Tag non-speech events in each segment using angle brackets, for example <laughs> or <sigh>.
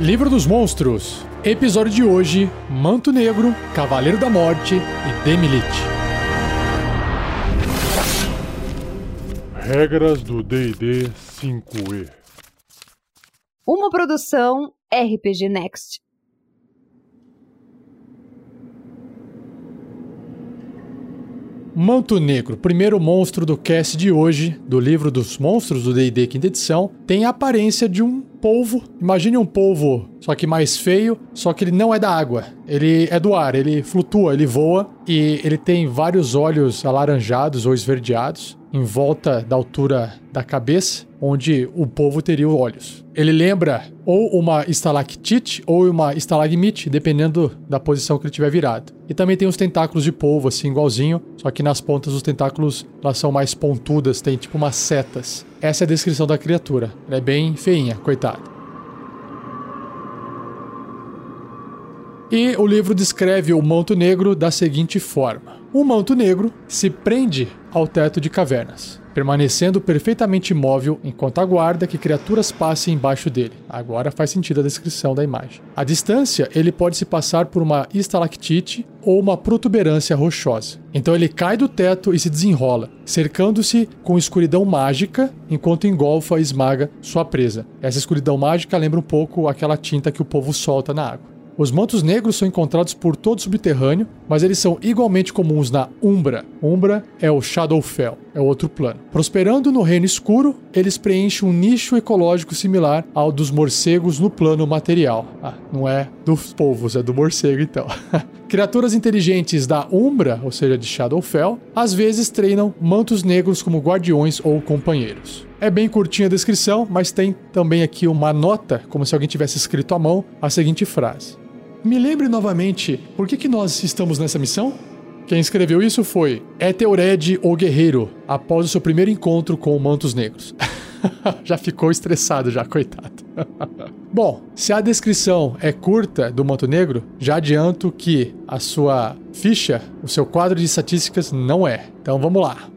Livro dos Monstros. Episódio de hoje: Manto Negro, Cavaleiro da Morte e Demilite. Regras do D&D 5e. Uma produção RPG Next. Manto Negro, primeiro monstro do cast de hoje, do livro dos monstros do D&D quinta edição, tem a aparência de um polvo. Imagine um polvo, só que mais feio, só que ele não é da água. Ele é do ar, ele flutua, ele voa e ele tem vários olhos alaranjados ou esverdeados em volta da altura da cabeça, onde o povo teria olhos. Ele lembra ou uma estalactite ou uma estalagmite, dependendo da posição que ele tiver virado. E também tem os tentáculos de polvo, assim, igualzinho, só que nas pontas os tentáculos elas são mais pontudas, tem tipo umas setas. Essa é a descrição da criatura. Ela é bem feinha, coitada. E o livro descreve o manto negro da seguinte forma: O manto negro se prende ao teto de cavernas, permanecendo perfeitamente imóvel enquanto aguarda que criaturas passem embaixo dele. Agora faz sentido a descrição da imagem. À distância, ele pode se passar por uma estalactite ou uma protuberância rochosa. Então ele cai do teto e se desenrola, cercando-se com escuridão mágica enquanto engolfa e esmaga sua presa. Essa escuridão mágica lembra um pouco aquela tinta que o povo solta na água. Os mantos negros são encontrados por todo o subterrâneo, mas eles são igualmente comuns na Umbra. Umbra é o Shadowfell, é outro plano. Prosperando no reino escuro, eles preenchem um nicho ecológico similar ao dos morcegos no plano material. Ah, não é dos povos, é do morcego então. <laughs> Criaturas inteligentes da Umbra, ou seja, de Shadowfell, às vezes treinam mantos negros como guardiões ou companheiros. É bem curtinha a descrição, mas tem também aqui uma nota, como se alguém tivesse escrito à mão, a seguinte frase. Me lembre novamente, por que, que nós estamos nessa missão? Quem escreveu isso foi Eteored, o Guerreiro, após o seu primeiro encontro com Mantos Negros. <laughs> já ficou estressado já, coitado. <laughs> Bom, se a descrição é curta do Manto Negro, já adianto que a sua ficha, o seu quadro de estatísticas não é. Então vamos lá.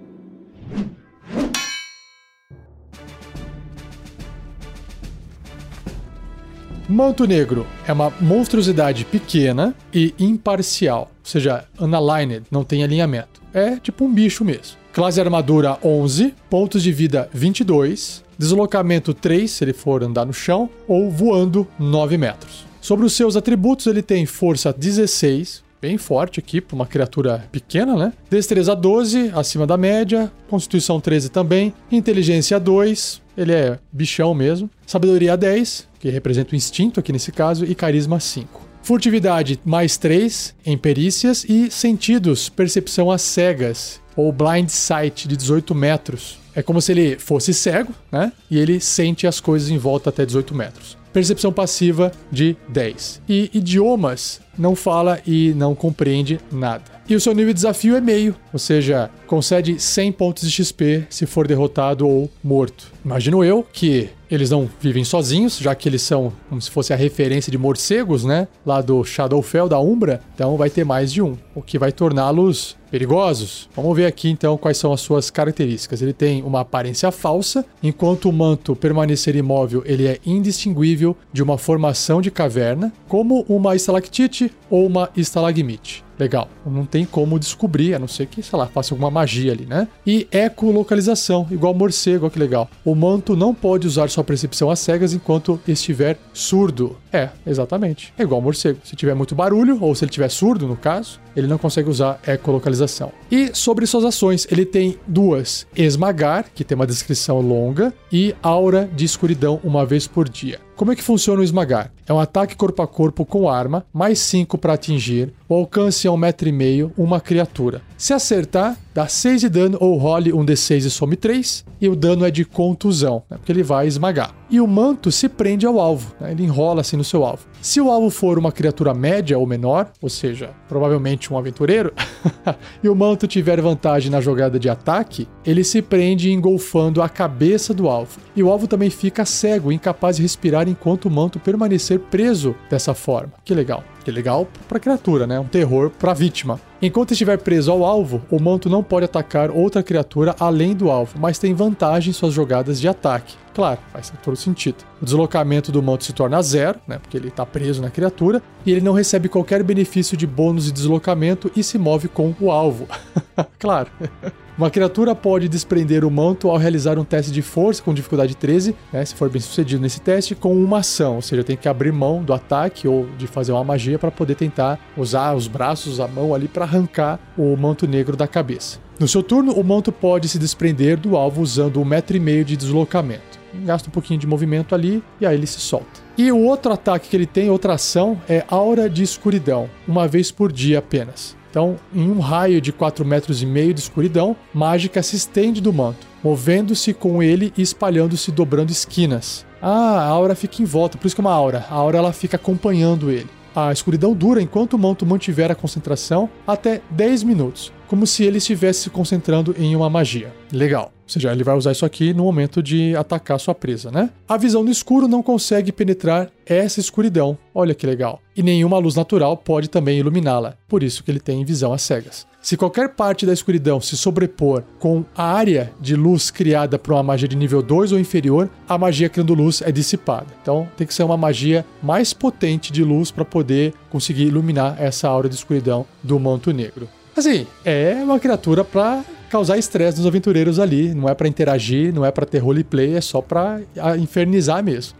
Manto Negro é uma monstruosidade pequena e imparcial, ou seja, unaligned, não tem alinhamento. É tipo um bicho mesmo. Classe armadura 11, pontos de vida 22, deslocamento 3 se ele for andar no chão, ou voando 9 metros. Sobre os seus atributos, ele tem força 16, bem forte aqui para uma criatura pequena, né? Destreza 12, acima da média, Constituição 13 também, Inteligência 2, ele é bichão mesmo. Sabedoria 10, que representa o instinto aqui nesse caso, e carisma 5. Furtividade mais 3 em perícias e sentidos, percepção às cegas, ou blind sight de 18 metros. É como se ele fosse cego, né? E ele sente as coisas em volta até 18 metros. Percepção passiva de 10. E idiomas não fala e não compreende nada. E o seu nível de desafio é meio, ou seja, concede 100 pontos de XP se for derrotado ou morto. Imagino eu que eles não vivem sozinhos, já que eles são como se fosse a referência de morcegos, né? Lá do Shadowfell da Umbra, então vai ter mais de um, o que vai torná-los perigosos. Vamos ver aqui então quais são as suas características. Ele tem uma aparência falsa, enquanto o manto permanecer imóvel, ele é indistinguível de uma formação de caverna, como uma estalactite ou uma estalagmite. Legal. Não tem como descobrir, a não ser que, sei lá, faça alguma magia ali, né? E ecolocalização, igual morcego, olha que legal. O manto não pode usar sua percepção às cegas enquanto estiver surdo. É, exatamente. É igual morcego. Se tiver muito barulho, ou se ele tiver surdo, no caso, ele não consegue usar ecolocalização. E sobre suas ações, ele tem duas: esmagar, que tem uma descrição longa, e aura de escuridão uma vez por dia. Como é que funciona o esmagar? É um ataque corpo a corpo com arma, mais 5 para atingir, o alcance é um metro uma criatura. Se acertar, dá 6 de dano ou role um D6 e some 3, e o dano é de contusão, né, porque ele vai esmagar. E o manto se prende ao alvo, né, ele enrola assim no seu alvo. Se o alvo for uma criatura média ou menor, ou seja, provavelmente um aventureiro, <laughs> e o manto tiver vantagem na jogada de ataque, ele se prende engolfando a cabeça do alvo. E o alvo também fica cego, incapaz de respirar enquanto o manto permanecer preso dessa forma. Que legal. Legal pra criatura, né? Um terror pra vítima. Enquanto estiver preso ao alvo, o manto não pode atacar outra criatura além do alvo, mas tem vantagem em suas jogadas de ataque. Claro, faz todo sentido. O deslocamento do manto se torna zero, né? Porque ele está preso na criatura, e ele não recebe qualquer benefício de bônus de deslocamento e se move com o alvo. <laughs> claro. <laughs> Uma criatura pode desprender o manto ao realizar um teste de força com dificuldade 13, né, se for bem sucedido nesse teste, com uma ação, ou seja, tem que abrir mão do ataque ou de fazer uma magia para poder tentar usar os braços, a mão ali para arrancar o manto negro da cabeça. No seu turno, o manto pode se desprender do alvo usando um metro e meio de deslocamento. Gasta um pouquinho de movimento ali e aí ele se solta. E o outro ataque que ele tem, outra ação, é Aura de Escuridão, uma vez por dia apenas. Então, em um raio de 4 metros e meio de escuridão, mágica se estende do manto, movendo-se com ele e espalhando-se dobrando esquinas. Ah, a aura fica em volta, por isso que é uma aura. A aura ela fica acompanhando ele. A escuridão dura enquanto o manto mantiver a concentração até 10 minutos, como se ele estivesse se concentrando em uma magia. Legal. Ou seja, ele vai usar isso aqui no momento de atacar sua presa, né? A visão no escuro não consegue penetrar essa escuridão. Olha que legal. E nenhuma luz natural pode também iluminá-la. Por isso que ele tem visão às cegas. Se qualquer parte da escuridão se sobrepor com a área de luz criada por uma magia de nível 2 ou inferior, a magia criando luz é dissipada. Então tem que ser uma magia mais potente de luz para poder conseguir iluminar essa aura de escuridão do manto negro. Assim, é uma criatura para causar estresse nos aventureiros ali. Não é para interagir, não é para ter roleplay, é só para infernizar mesmo.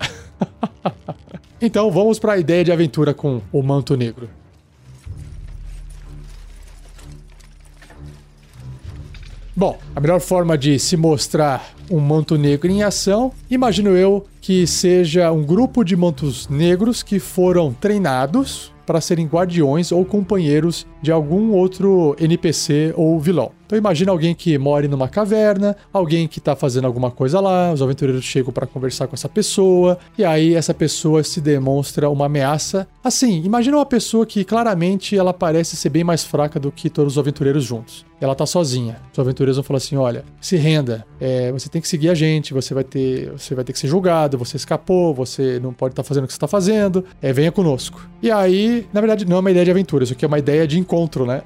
<laughs> então vamos para a ideia de aventura com o manto negro. Bom, a melhor forma de se mostrar um manto negro em ação, imagino eu que seja um grupo de mantos negros que foram treinados para serem guardiões ou companheiros de algum outro NPC ou vilão. Então imagina alguém que mora numa caverna, alguém que está fazendo alguma coisa lá, os aventureiros chegam para conversar com essa pessoa, e aí essa pessoa se demonstra uma ameaça. Assim, imagina uma pessoa que claramente ela parece ser bem mais fraca do que todos os aventureiros juntos. Ela tá sozinha. Os aventureiros vão falar assim: olha, se renda, é, você tem que seguir a gente, você vai ter, você vai ter que ser julgado, você escapou, você não pode estar tá fazendo o que você está fazendo, é, venha conosco. E aí, na verdade, não é uma ideia de aventura, isso aqui é uma ideia de encontro, né?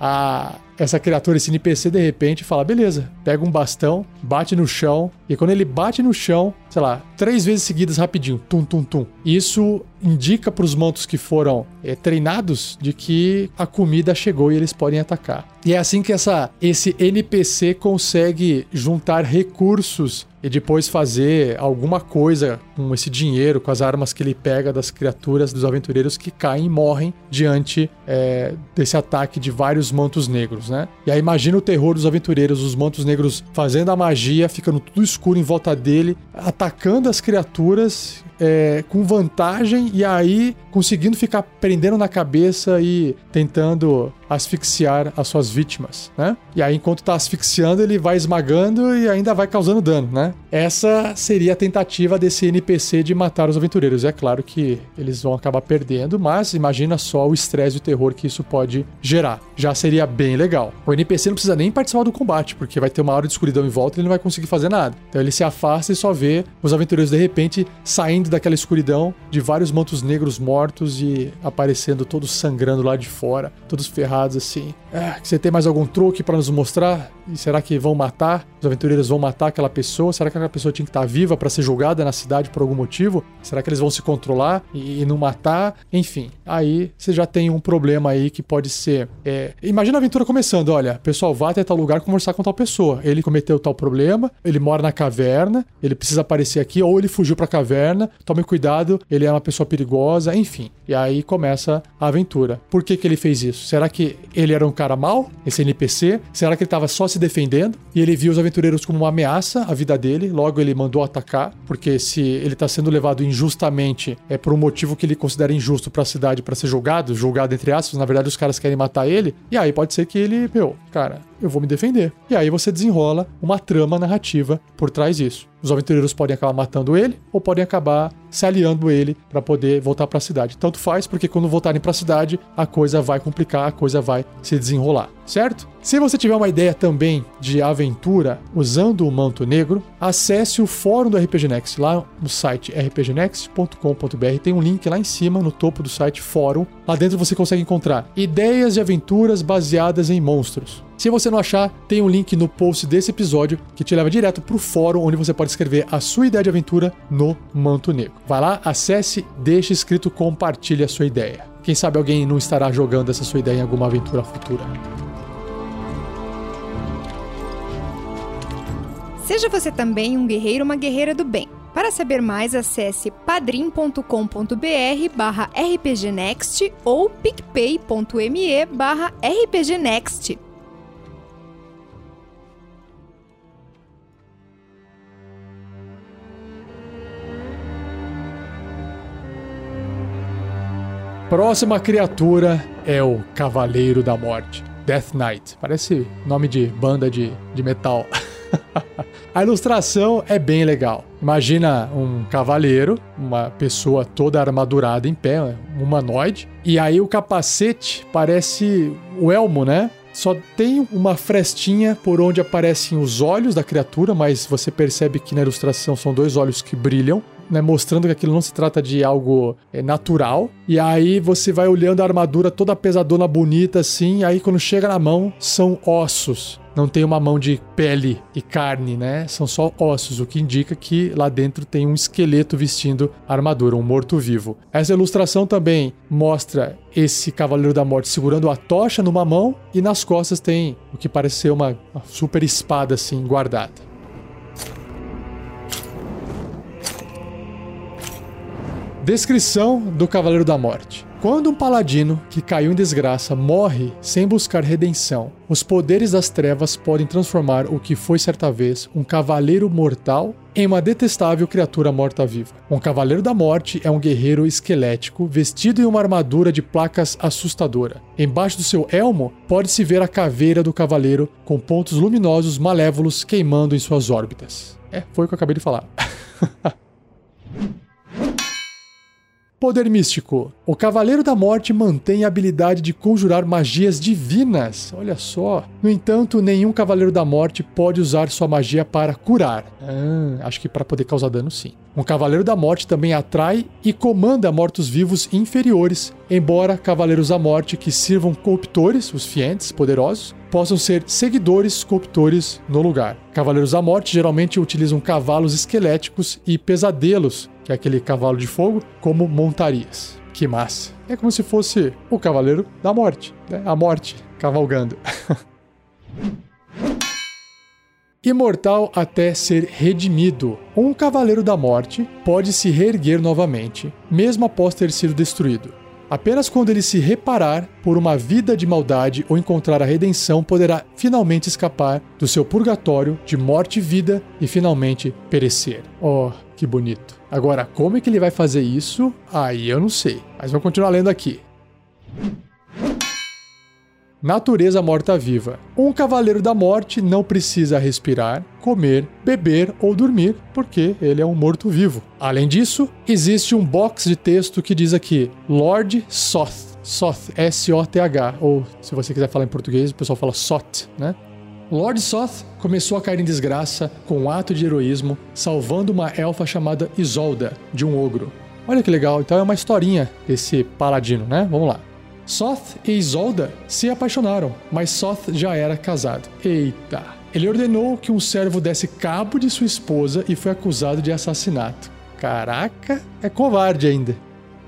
a <laughs> essa criatura, esse NPC, de repente fala: beleza, pega um bastão, bate no chão, e quando ele bate no chão, sei lá, três vezes seguidas rapidinho, tum, tum, tum. Isso indica para os mantos que foram é, treinados de que a comida chegou e eles podem atacar. E é assim que essa, esse NPC consegue juntar recursos e depois fazer alguma coisa com esse dinheiro, com as armas que ele pega das criaturas, dos aventureiros que caem e morrem diante é, desse ataque de vários mantos negros, né? E aí imagina o terror dos aventureiros, os mantos negros fazendo a magia, ficando tudo escuro em volta dele, atacando as criaturas é, com vantagem e aí conseguindo ficar prendendo na cabeça e tentando asfixiar as suas vítimas, né? E aí, enquanto tá asfixiando, ele vai esmagando e ainda vai causando dano, né? Essa seria a tentativa desse NPC de matar os aventureiros. É claro que eles vão acabar perdendo, mas imagina só o estresse e o terror que isso pode gerar. Já seria bem legal. O NPC não precisa nem participar do combate, porque vai ter uma hora de escuridão em volta e ele não vai conseguir fazer nada. Então ele se afasta e só vê os aventureiros de repente saindo daquela escuridão de vários mantos negros mortos e aparecendo todos sangrando lá de fora, todos ferrados assim. Ah, você tem mais algum truque para nos mostrar? E será que vão matar? Os aventureiros vão matar aquela pessoa? Será que aquela pessoa tinha que estar viva para ser julgada na cidade por algum motivo? Será que eles vão se controlar e, e não matar? Enfim, aí você já tem um problema aí que pode ser. É... Imagina a aventura começando: olha, pessoal, vá até tal lugar conversar com tal pessoa. Ele cometeu tal problema, ele mora na caverna, ele precisa aparecer aqui, ou ele fugiu para a caverna, tome cuidado, ele é uma pessoa perigosa, enfim. E aí começa a aventura. Por que, que ele fez isso? Será que ele era um cara mal, esse NPC? Será que ele estava só se defendendo e ele viu os aventureiros como uma ameaça à vida dele? Logo ele mandou atacar, porque se ele está sendo levado injustamente é por um motivo que ele considera injusto para a cidade para ser julgado, julgado entre aspas, na verdade os caras querem matar ele. E aí pode ser que ele, meu, cara, eu vou me defender. E aí você desenrola uma trama narrativa por trás disso. Os aventureiros podem acabar matando ele ou podem acabar se aliando ele para poder voltar para a cidade. Tanto faz, porque quando voltarem para a cidade, a coisa vai complicar, a coisa vai se desenrolar, certo? Se você tiver uma ideia também de aventura usando o manto negro, acesse o fórum do RPG Next lá no site rpgnext.com.br. Tem um link lá em cima no topo do site fórum. Lá dentro você consegue encontrar ideias de aventuras baseadas em monstros. Se você não achar, tem um link no post desse episódio que te leva direto para o fórum onde você pode escrever a sua ideia de aventura no manto negro. Vai lá, acesse, deixe escrito, compartilhe a sua ideia. Quem sabe alguém não estará jogando essa sua ideia em alguma aventura futura. Seja você também um guerreiro ou uma guerreira do bem. Para saber mais, acesse padrim.com.br barra rpgnext ou picpay.me barra rpgnext. Próxima criatura é o Cavaleiro da Morte. Death Knight. Parece nome de banda de, de metal. <laughs> A ilustração é bem legal. Imagina um cavaleiro, uma pessoa toda armadurada em pé, um humanoide, e aí o capacete parece o elmo, né? Só tem uma frestinha por onde aparecem os olhos da criatura, mas você percebe que na ilustração são dois olhos que brilham né, mostrando que aquilo não se trata de algo é, natural. E aí você vai olhando a armadura toda pesadona, bonita assim, aí quando chega na mão são ossos. Não tem uma mão de pele e carne, né? São só ossos, o que indica que lá dentro tem um esqueleto vestindo armadura, um morto-vivo. Essa ilustração também mostra esse Cavaleiro da Morte segurando a tocha numa mão e nas costas tem o que parece ser uma, uma super espada assim guardada. Descrição do Cavaleiro da Morte. Quando um paladino que caiu em desgraça morre sem buscar redenção, os poderes das trevas podem transformar o que foi certa vez um cavaleiro mortal em uma detestável criatura morta-viva. Um cavaleiro da morte é um guerreiro esquelético vestido em uma armadura de placas assustadora. Embaixo do seu elmo pode-se ver a caveira do cavaleiro com pontos luminosos malévolos queimando em suas órbitas. É, foi o que eu acabei de falar. <laughs> Poder místico. O Cavaleiro da Morte mantém a habilidade de conjurar magias divinas. Olha só. No entanto, nenhum Cavaleiro da Morte pode usar sua magia para curar. Ah, acho que para poder causar dano, sim. Um Cavaleiro da Morte também atrai e comanda mortos-vivos inferiores, embora Cavaleiros da Morte que sirvam corruptores, os fientes poderosos, possam ser seguidores corruptores no lugar. Cavaleiros da Morte geralmente utilizam cavalos esqueléticos e pesadelos, que é aquele cavalo de fogo, como montarias. Que massa! É como se fosse o Cavaleiro da Morte, né? a morte cavalgando. <laughs> imortal até ser redimido. Um cavaleiro da morte pode se reerguer novamente, mesmo após ter sido destruído. Apenas quando ele se reparar por uma vida de maldade ou encontrar a redenção, poderá finalmente escapar do seu purgatório de morte e vida e finalmente perecer. Oh, que bonito. Agora, como é que ele vai fazer isso? Aí eu não sei. Mas vou continuar lendo aqui. Natureza morta-viva. Um cavaleiro da morte não precisa respirar, comer, beber ou dormir, porque ele é um morto-vivo. Além disso, existe um box de texto que diz aqui: Lord Soth. Soth, S-O-T-H, ou se você quiser falar em português, o pessoal fala Sot, né? Lord Soth começou a cair em desgraça com um ato de heroísmo, salvando uma elfa chamada Isolda, de um ogro. Olha que legal, então é uma historinha esse paladino, né? Vamos lá. Soth e Isolda se apaixonaram, mas Soth já era casado. Eita! Ele ordenou que um servo desse cabo de sua esposa e foi acusado de assassinato. Caraca, é covarde ainda.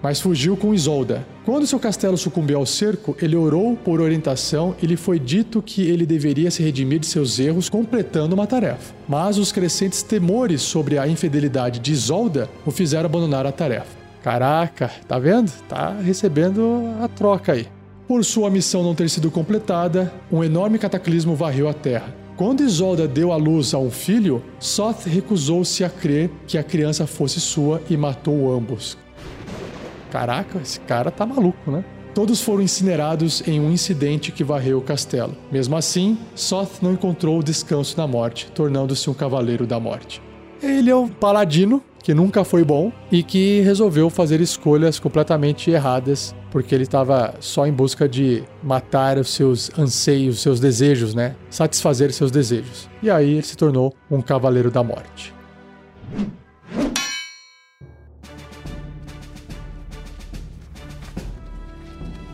Mas fugiu com Isolda. Quando seu castelo sucumbiu ao cerco, ele orou por orientação e lhe foi dito que ele deveria se redimir de seus erros completando uma tarefa. Mas os crescentes temores sobre a infidelidade de Isolda o fizeram abandonar a tarefa. Caraca, tá vendo? Tá recebendo a troca aí. Por sua missão não ter sido completada, um enorme cataclismo varreu a Terra. Quando Isolda deu à luz a um filho, Soth recusou-se a crer que a criança fosse sua e matou ambos. Caraca, esse cara tá maluco, né? todos foram incinerados em um incidente que varreu o castelo. Mesmo assim, Soth não encontrou descanso na morte, tornando-se um cavaleiro da morte. Ele é um paladino que nunca foi bom e que resolveu fazer escolhas completamente erradas porque ele estava só em busca de matar os seus anseios, seus desejos, né? Satisfazer seus desejos. E aí ele se tornou um cavaleiro da morte.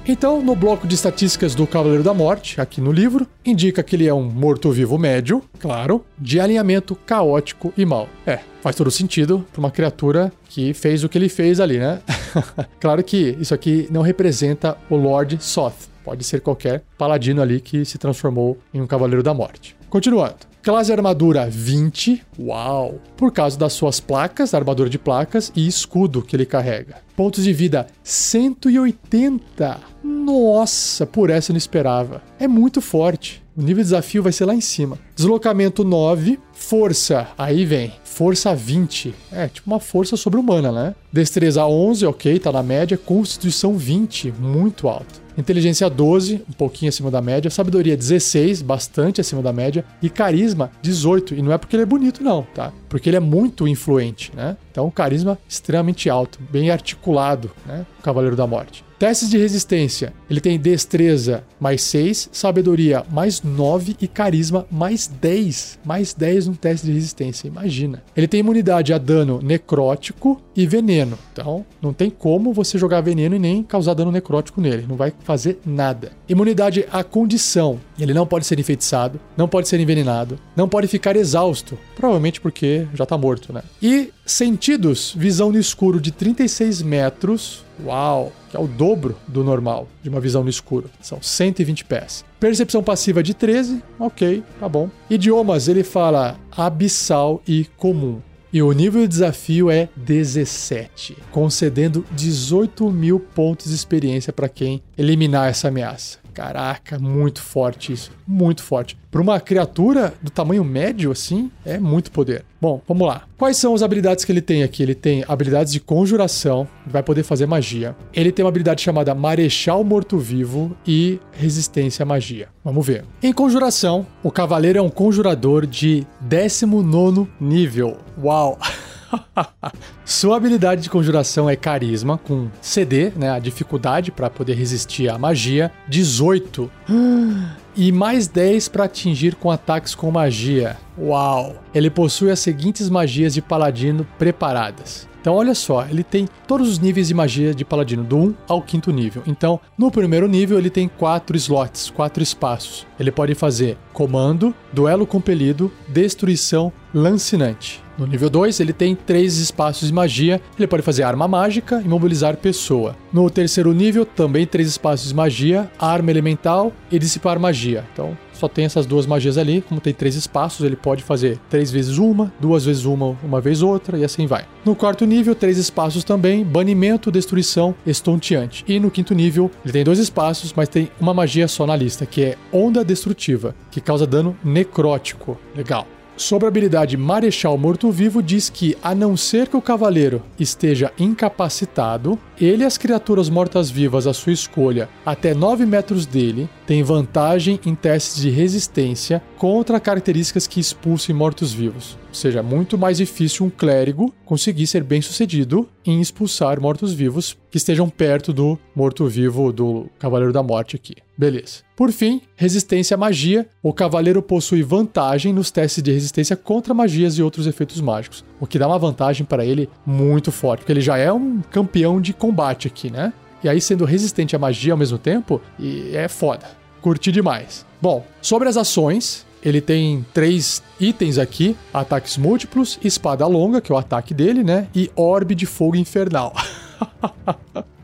Então, no bloco de estatísticas do Cavaleiro da Morte, aqui no livro, indica que ele é um morto-vivo médio, claro, de alinhamento caótico e mal. É, faz todo sentido para uma criatura que fez o que ele fez ali, né? <laughs> claro que isso aqui não representa o Lord Soth. Pode ser qualquer paladino ali que se transformou em um Cavaleiro da Morte. Continuando. Classe armadura 20, uau! Por causa das suas placas, armadura de placas e escudo que ele carrega. Pontos de vida 180. Nossa, por essa eu não esperava. É muito forte. O nível de desafio vai ser lá em cima. Deslocamento 9, força, aí vem. Força 20. É, tipo uma força sobre-humana, né? Destreza 11, ok, tá na média. Constituição 20, muito alto. Inteligência 12, um pouquinho acima da média. Sabedoria 16, bastante acima da média. E carisma 18. E não é porque ele é bonito, não, tá? Porque ele é muito influente, né? Então, carisma extremamente alto, bem articulado, né? O Cavaleiro da Morte. Testes de resistência. Ele tem destreza mais 6, sabedoria mais 9 e carisma mais 10. Mais 10 no teste de resistência, imagina. Ele tem imunidade a dano necrótico e veneno. Então, não tem como você jogar veneno e nem causar dano necrótico nele. Não vai fazer nada. Imunidade à condição. Ele não pode ser enfeitiçado, não pode ser envenenado, não pode ficar exausto. Provavelmente porque já tá morto, né? E sentidos, visão no escuro de 36 metros. Uau! Que é o dobro do normal de uma visão no escuro. São 120 pés. Percepção passiva de 13. Ok, tá bom. Idiomas, ele fala abissal e comum. E o nível de desafio é 17, concedendo 18 mil pontos de experiência para quem eliminar essa ameaça. Caraca, muito forte isso. Muito forte. Para uma criatura do tamanho médio, assim, é muito poder. Bom, vamos lá. Quais são as habilidades que ele tem aqui? Ele tem habilidades de conjuração, vai poder fazer magia. Ele tem uma habilidade chamada Marechal Morto-Vivo e Resistência à Magia. Vamos ver. Em conjuração, o cavaleiro é um conjurador de 19 nível. Uau! <laughs> <laughs> Sua habilidade de conjuração é carisma, com CD, né? A dificuldade para poder resistir à magia. 18. <gasps> E mais 10 para atingir com ataques com magia. Uau! Ele possui as seguintes magias de paladino preparadas. Então, olha só, ele tem todos os níveis de magia de paladino, do 1 ao 5 nível. Então, no primeiro nível, ele tem 4 slots, 4 espaços. Ele pode fazer comando, duelo compelido, destruição, lancinante. No nível 2, ele tem três espaços de magia. Ele pode fazer arma mágica e mobilizar pessoa. No terceiro nível, também três espaços de magia, arma elemental e dissipar magia. Então, só tem essas duas magias ali. Como tem três espaços, ele pode fazer três vezes uma, duas vezes uma, uma vez outra e assim vai. No quarto nível, três espaços também: banimento, destruição, estonteante. E no quinto nível, ele tem dois espaços, mas tem uma magia só na lista, que é onda destrutiva, que causa dano necrótico. Legal. Sobre a habilidade Marechal Morto-Vivo, diz que, a não ser que o cavaleiro esteja incapacitado, ele e as criaturas mortas-vivas à sua escolha, até 9 metros dele, têm vantagem em testes de resistência contra características que expulsem mortos-vivos. Ou seja, é muito mais difícil um clérigo conseguir ser bem sucedido em expulsar mortos-vivos que estejam perto do morto-vivo do Cavaleiro da Morte aqui. Beleza. Por fim, resistência à magia. O cavaleiro possui vantagem nos testes de resistência contra magias e outros efeitos mágicos, o que dá uma vantagem para ele muito forte, porque ele já é um campeão de combate aqui, né? E aí, sendo resistente à magia ao mesmo tempo, e é foda. Curti demais. Bom, sobre as ações, ele tem três itens aqui: ataques múltiplos, espada longa, que é o ataque dele, né? E orbe de fogo infernal. <laughs>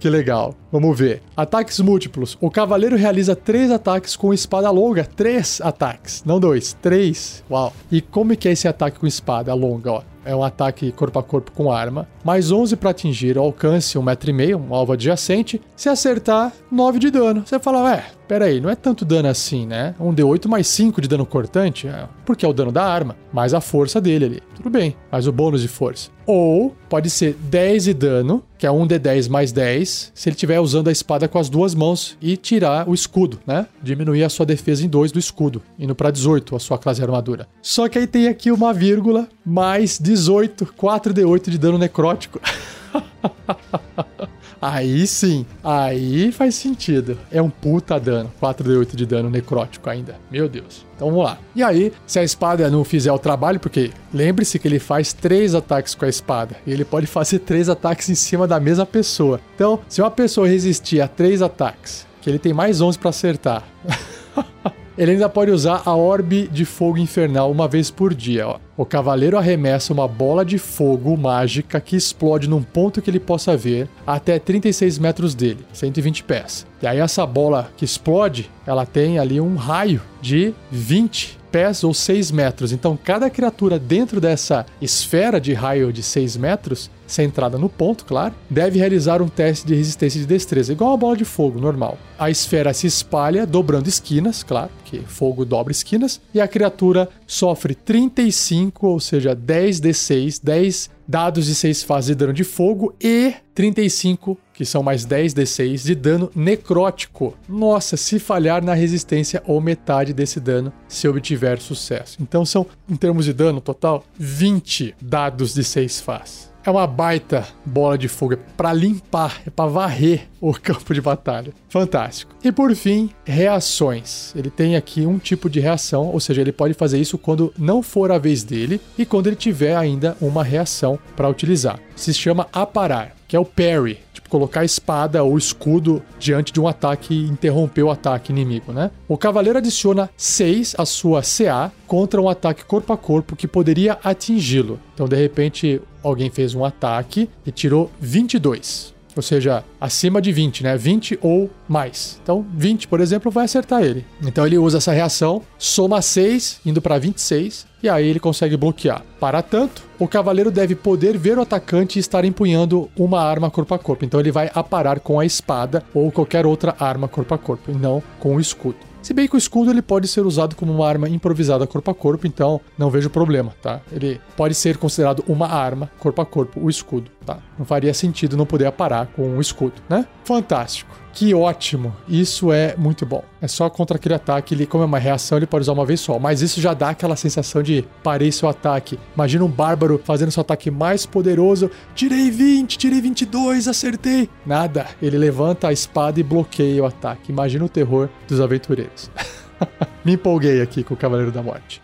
que legal. Vamos ver. Ataques múltiplos. O cavaleiro realiza três ataques com espada longa. Três ataques, não dois, três. Uau. E como é que é esse ataque com espada longa? Ó, é um ataque corpo a corpo com arma. Mais 11 para atingir o alcance, um metro e meio, um alvo adjacente. Se acertar, 9 de dano. Você fala, ué, peraí, não é tanto dano assim, né? Um D8 mais 5 de dano cortante, é, porque é o dano da arma, mais a força dele ali. Tudo bem, mais o bônus de força. Ou pode ser 10 de dano, que é um D10 mais 10. Se ele tiver usando a espada com as duas mãos e tirar o escudo, né? Diminuir a sua defesa em dois do escudo, indo para 18 a sua classe de armadura. Só que aí tem aqui uma vírgula, mais 18, 4d8 de dano necrótico. <laughs> Aí sim, aí faz sentido. É um puta dano. 4d8 de dano necrótico ainda. Meu Deus. Então vamos lá. E aí, se a espada não fizer o trabalho, porque lembre-se que ele faz três ataques com a espada. E ele pode <laughs> fazer três ataques em cima da mesma pessoa. Então, se uma pessoa resistir a três ataques, que ele tem mais 11 para acertar. <laughs> Ele ainda pode usar a orbe de fogo infernal uma vez por dia. Ó. O cavaleiro arremessa uma bola de fogo mágica que explode num ponto que ele possa ver até 36 metros dele, 120 pés. E aí essa bola que explode, ela tem ali um raio de 20 pés ou 6 metros. Então, cada criatura dentro dessa esfera de raio de 6 metros, centrada no ponto, claro, deve realizar um teste de resistência de destreza, igual uma bola de fogo normal. A esfera se espalha, dobrando esquinas, claro, porque fogo dobra esquinas, e a criatura sofre 35, ou seja, 10 d6, 10 dados de 6 fases de dano de fogo e 35, que são mais 10 d6 de dano necrótico. Nossa, se falhar na resistência ou metade desse dano, se obtiver sucesso. Então são, em termos de dano total, 20 dados de 6 faces. É uma baita bola de fogo, é para limpar, é para varrer o <laughs> campo de batalha. Fantástico. E por fim, reações. Ele tem aqui um tipo de reação, ou seja, ele pode fazer isso quando não for a vez dele e quando ele tiver ainda uma reação para utilizar. Se chama aparar, que é o parry, tipo colocar a espada ou escudo diante de um ataque e interromper o ataque inimigo, né? O cavaleiro adiciona 6 à sua CA contra um ataque corpo a corpo que poderia atingi-lo. Então, de repente, alguém fez um ataque e tirou 22. Ou seja, acima de 20, né? 20 ou mais. Então, 20, por exemplo, vai acertar ele. Então, ele usa essa reação, soma 6, indo para 26, e aí ele consegue bloquear. Para tanto, o cavaleiro deve poder ver o atacante estar empunhando uma arma corpo a corpo. Então, ele vai aparar com a espada ou qualquer outra arma corpo a corpo, e não com o escudo. Se bem que o escudo ele pode ser usado como uma arma improvisada corpo a corpo, então não vejo problema, tá? Ele pode ser considerado uma arma corpo a corpo, o escudo, tá? Não faria sentido não poder aparar com o escudo, né? Fantástico. Que ótimo! Isso é muito bom. É só contra aquele ataque, ele, como é uma reação, ele pode usar uma vez só. Mas isso já dá aquela sensação de parei seu ataque. Imagina um bárbaro fazendo seu ataque mais poderoso. Tirei 20, tirei 22, acertei. Nada. Ele levanta a espada e bloqueia o ataque. Imagina o terror dos aventureiros. <laughs> Me empolguei aqui com o Cavaleiro da Morte.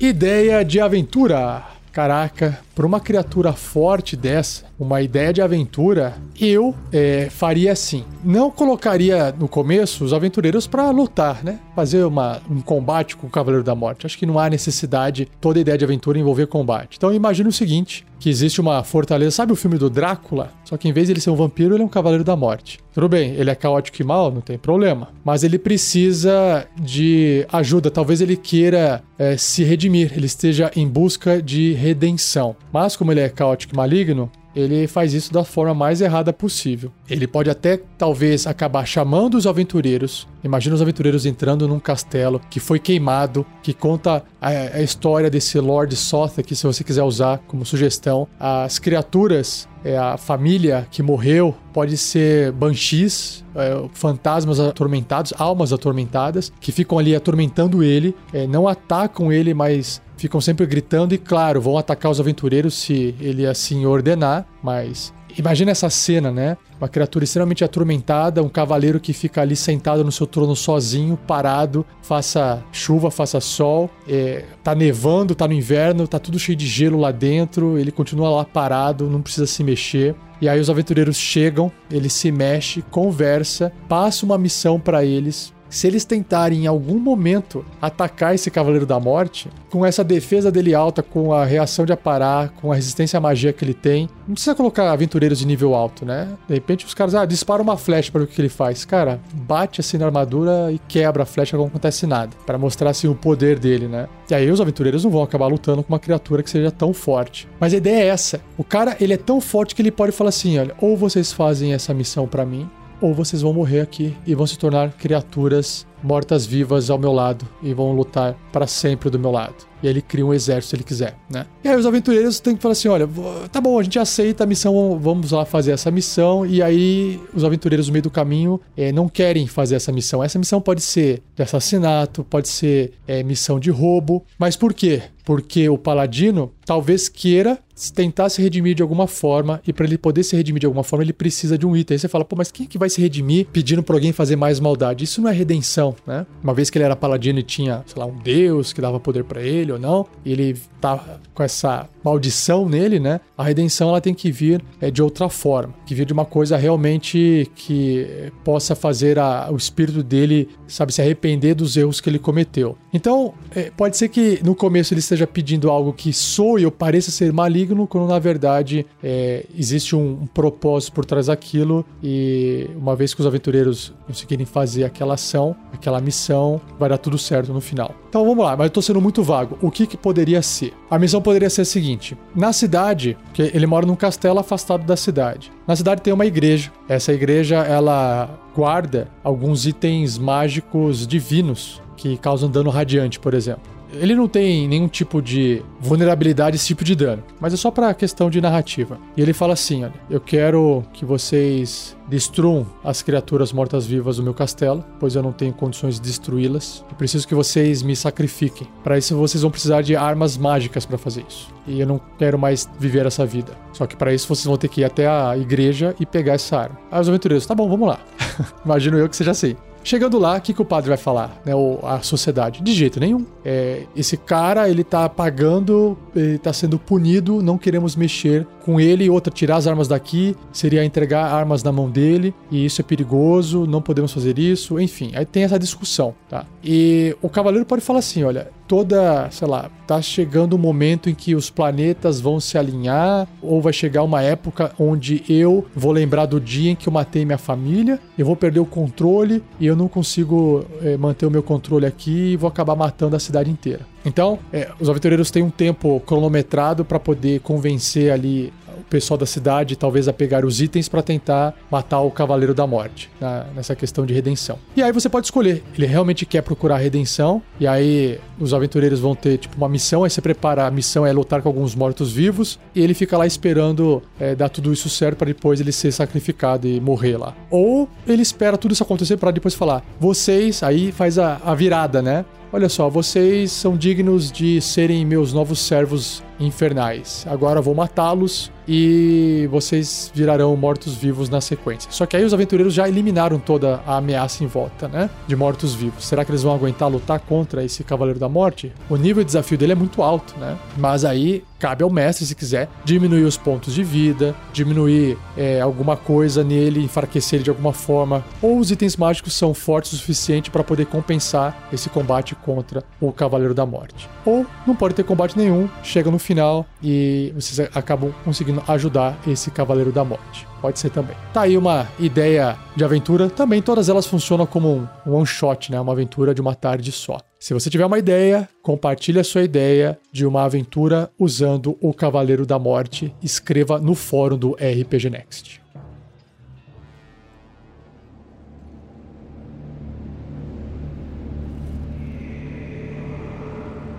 Ideia de aventura. Caraca, para uma criatura forte dessa, uma ideia de aventura, eu é, faria assim. Não colocaria no começo os aventureiros para lutar, né? Fazer uma, um combate com o Cavaleiro da Morte. Acho que não há necessidade toda ideia de aventura envolver combate. Então imagina o seguinte: que existe uma fortaleza. Sabe o filme do Drácula? Só que em vez de ele ser um vampiro, ele é um Cavaleiro da Morte. Tudo bem, ele é caótico e mal, não tem problema. Mas ele precisa de ajuda. Talvez ele queira é, se redimir, ele esteja em busca de redenção. Mas como ele é caótico maligno, ele faz isso da forma mais errada possível. Ele pode até, talvez, acabar chamando os aventureiros. Imagina os aventureiros entrando num castelo que foi queimado, que conta a, a história desse Lord Soth aqui, se você quiser usar como sugestão. As criaturas, é, a família que morreu, pode ser banshees, é, fantasmas atormentados, almas atormentadas, que ficam ali atormentando ele, é, não atacam ele, mas ficam sempre gritando e, claro, vão atacar os aventureiros se ele assim ordenar, mas Imagina essa cena, né? Uma criatura extremamente atormentada, um cavaleiro que fica ali sentado no seu trono sozinho, parado, faça chuva, faça sol, é, tá nevando, tá no inverno, tá tudo cheio de gelo lá dentro, ele continua lá parado, não precisa se mexer. E aí os aventureiros chegam, ele se mexe, conversa, passa uma missão para eles, se eles tentarem em algum momento atacar esse Cavaleiro da Morte, com essa defesa dele alta, com a reação de aparar, com a resistência à magia que ele tem, não precisa colocar aventureiros de nível alto, né? De repente os caras, ah, dispara uma flecha para o que ele faz. Cara, bate assim na armadura e quebra a flecha, não acontece nada. para mostrar assim o poder dele, né? E aí os aventureiros não vão acabar lutando com uma criatura que seja tão forte. Mas a ideia é essa. O cara, ele é tão forte que ele pode falar assim, olha, ou vocês fazem essa missão para mim, ou vocês vão morrer aqui e vão se tornar criaturas mortas-vivas ao meu lado e vão lutar para sempre do meu lado. E aí ele cria um exército se ele quiser, né? E aí os aventureiros têm que falar assim: olha, tá bom, a gente aceita a missão, vamos lá fazer essa missão. E aí os aventureiros no meio do caminho é, não querem fazer essa missão. Essa missão pode ser de assassinato, pode ser é, missão de roubo. Mas por quê? Porque o paladino talvez queira tentar se redimir de alguma forma e para ele poder se redimir de alguma forma ele precisa de um item. Aí você fala, pô, mas quem é que vai se redimir pedindo para alguém fazer mais maldade? Isso não é redenção, né? Uma vez que ele era paladino e tinha, sei lá, um deus que dava poder para ele ou não, e ele tá com essa maldição nele, né? A redenção ela tem que vir é, de outra forma, que vir de uma coisa realmente que possa fazer a, o espírito dele, sabe, se arrepender dos erros que ele cometeu. Então, é, pode ser que no começo ele esteja pedindo algo que soe ou pareça ser maligno, quando na verdade é, existe um, um, propósito por trás daquilo e uma vez que os aventureiros conseguirem fazer aquela ação, aquela missão, vai dar tudo certo no final. Então vamos lá, mas eu tô sendo muito vago. O que, que poderia ser? A missão poderia ser a seguinte: na cidade, que ele mora num castelo afastado da cidade. Na cidade tem uma igreja. Essa igreja ela guarda alguns itens mágicos divinos que causam dano radiante, por exemplo. Ele não tem nenhum tipo de vulnerabilidade esse tipo de dano, mas é só para questão de narrativa. E ele fala assim: olha, eu quero que vocês destruam as criaturas mortas-vivas do meu castelo, pois eu não tenho condições de destruí-las. Eu preciso que vocês me sacrifiquem. Para isso vocês vão precisar de armas mágicas para fazer isso. E eu não quero mais viver essa vida. Só que para isso vocês vão ter que ir até a igreja e pegar essa arma. Aí os aventureiros, tá bom, vamos lá. <laughs> Imagino eu que seja assim. Chegando lá, o que, que o padre vai falar, né? Ou a sociedade? De jeito nenhum. É, esse cara, ele tá pagando, ele tá sendo punido, não queremos mexer com ele. Outra, tirar as armas daqui seria entregar armas na mão dele, e isso é perigoso, não podemos fazer isso. Enfim, aí tem essa discussão, tá? E o cavaleiro pode falar assim: olha, toda, sei lá, tá chegando o um momento em que os planetas vão se alinhar, ou vai chegar uma época onde eu vou lembrar do dia em que eu matei minha família, eu vou perder o controle e eu não consigo é, manter o meu controle aqui e vou acabar matando a cidade inteira. Então, é, os aventureiros têm um tempo cronometrado para poder convencer ali o pessoal da cidade talvez a pegar os itens para tentar matar o Cavaleiro da Morte, na, nessa questão de redenção. E aí você pode escolher, ele realmente quer procurar redenção, e aí os aventureiros vão ter tipo uma missão, aí você prepara, a missão é lutar com alguns mortos-vivos, e ele fica lá esperando é, dar tudo isso certo para depois ele ser sacrificado e morrer lá. Ou ele espera tudo isso acontecer para depois falar, vocês, aí faz a, a virada, né? Olha só, vocês são dignos de serem meus novos servos infernais. Agora vou matá-los e vocês virarão mortos-vivos na sequência. Só que aí os aventureiros já eliminaram toda a ameaça em volta, né? De mortos-vivos. Será que eles vão aguentar lutar contra esse Cavaleiro da Morte? O nível de desafio dele é muito alto, né? Mas aí cabe ao mestre, se quiser, diminuir os pontos de vida, diminuir é, alguma coisa nele, enfraquecer ele de alguma forma. Ou os itens mágicos são fortes o suficiente para poder compensar esse combate contra o Cavaleiro da Morte. Ou não pode ter combate nenhum, chega no final e vocês acabam conseguindo ajudar esse Cavaleiro da Morte. Pode ser também. Tá aí uma ideia de aventura. Também todas elas funcionam como um one shot, né? Uma aventura de uma tarde só. Se você tiver uma ideia, compartilhe a sua ideia de uma aventura usando o Cavaleiro da Morte. Escreva no fórum do RPG Next.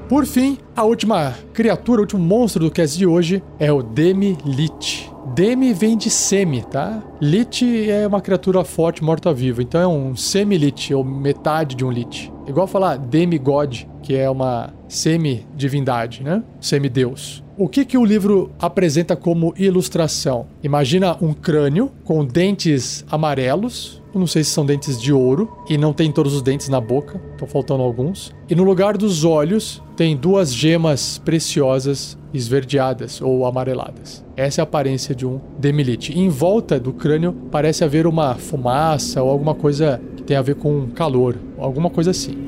Por fim, a última criatura, o último monstro do cast de hoje é o Demi-Lich. Demi vem de semi, tá? Lich é uma criatura forte, morta-viva. Então é um semi-Lich, ou metade de um Lich. Igual falar Demigod, que é uma semi-divindade, né? Semi-deus. O que, que o livro apresenta como ilustração? Imagina um crânio com dentes amarelos, não sei se são dentes de ouro, e não tem todos os dentes na boca, estão faltando alguns. E no lugar dos olhos, tem duas gemas preciosas esverdeadas ou amareladas. Essa é a aparência de um demilite. Em volta do crânio parece haver uma fumaça ou alguma coisa tem a ver com calor, alguma coisa assim.